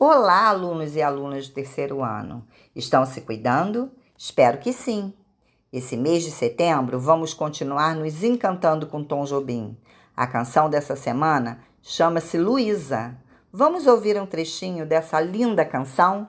Olá, alunos e alunas do terceiro ano. Estão se cuidando? Espero que sim. Esse mês de setembro vamos continuar nos encantando com Tom Jobim. A canção dessa semana chama-se Luísa. Vamos ouvir um trechinho dessa linda canção?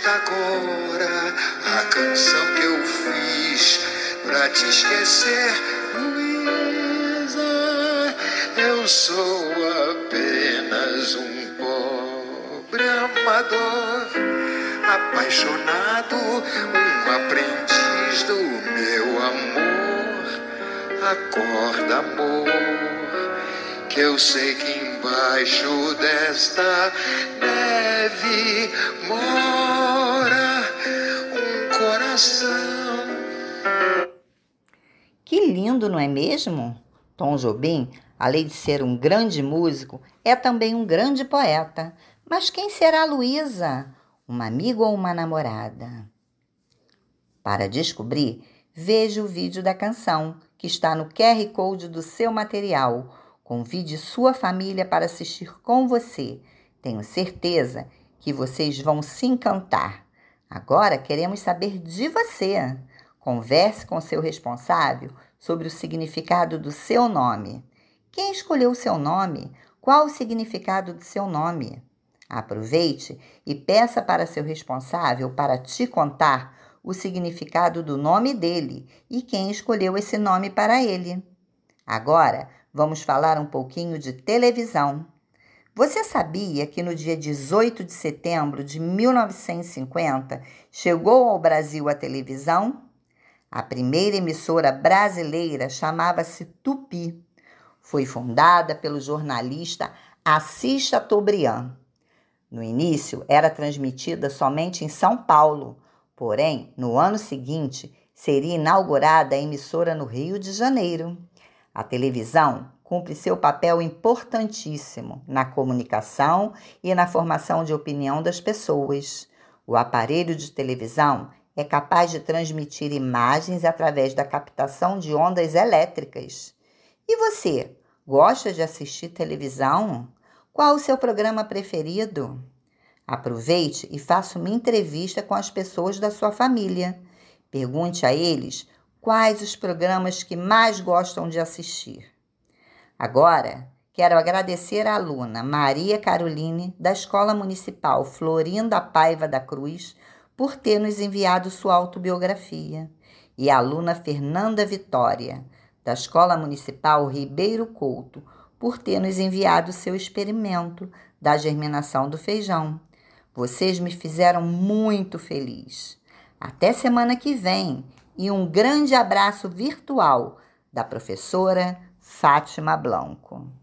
Escuta agora a canção que eu fiz pra te esquecer, Luísa. Eu sou apenas um pobre amador, apaixonado, um aprendiz do meu amor. Acorda, amor que eu sei que embaixo desta neve mora um coração. Que lindo, não é mesmo? Tom Jobim, além de ser um grande músico, é também um grande poeta. Mas quem será Luísa? Uma amiga ou uma namorada? Para descobrir, veja o vídeo da canção, que está no QR Code do seu material Convide sua família para assistir com você. Tenho certeza que vocês vão se encantar. Agora queremos saber de você. Converse com seu responsável sobre o significado do seu nome. Quem escolheu o seu nome? Qual o significado do seu nome? Aproveite e peça para seu responsável para te contar o significado do nome dele e quem escolheu esse nome para ele. Agora, vamos falar um pouquinho de televisão. Você sabia que no dia 18 de setembro de 1950 chegou ao Brasil a televisão? A primeira emissora brasileira chamava-se Tupi. Foi fundada pelo jornalista Assis Chateaubriand. No início, era transmitida somente em São Paulo, porém, no ano seguinte, seria inaugurada a emissora no Rio de Janeiro. A televisão cumpre seu papel importantíssimo na comunicação e na formação de opinião das pessoas. O aparelho de televisão é capaz de transmitir imagens através da captação de ondas elétricas. E você, gosta de assistir televisão? Qual o seu programa preferido? Aproveite e faça uma entrevista com as pessoas da sua família. Pergunte a eles quais os programas que mais gostam de assistir. Agora, quero agradecer à aluna Maria Caroline, da Escola Municipal Florinda Paiva da Cruz, por ter nos enviado sua autobiografia, e à aluna Fernanda Vitória, da Escola Municipal Ribeiro Couto, por ter nos enviado seu experimento da germinação do feijão. Vocês me fizeram muito feliz. Até semana que vem e um grande abraço virtual da professora Fátima Blanco.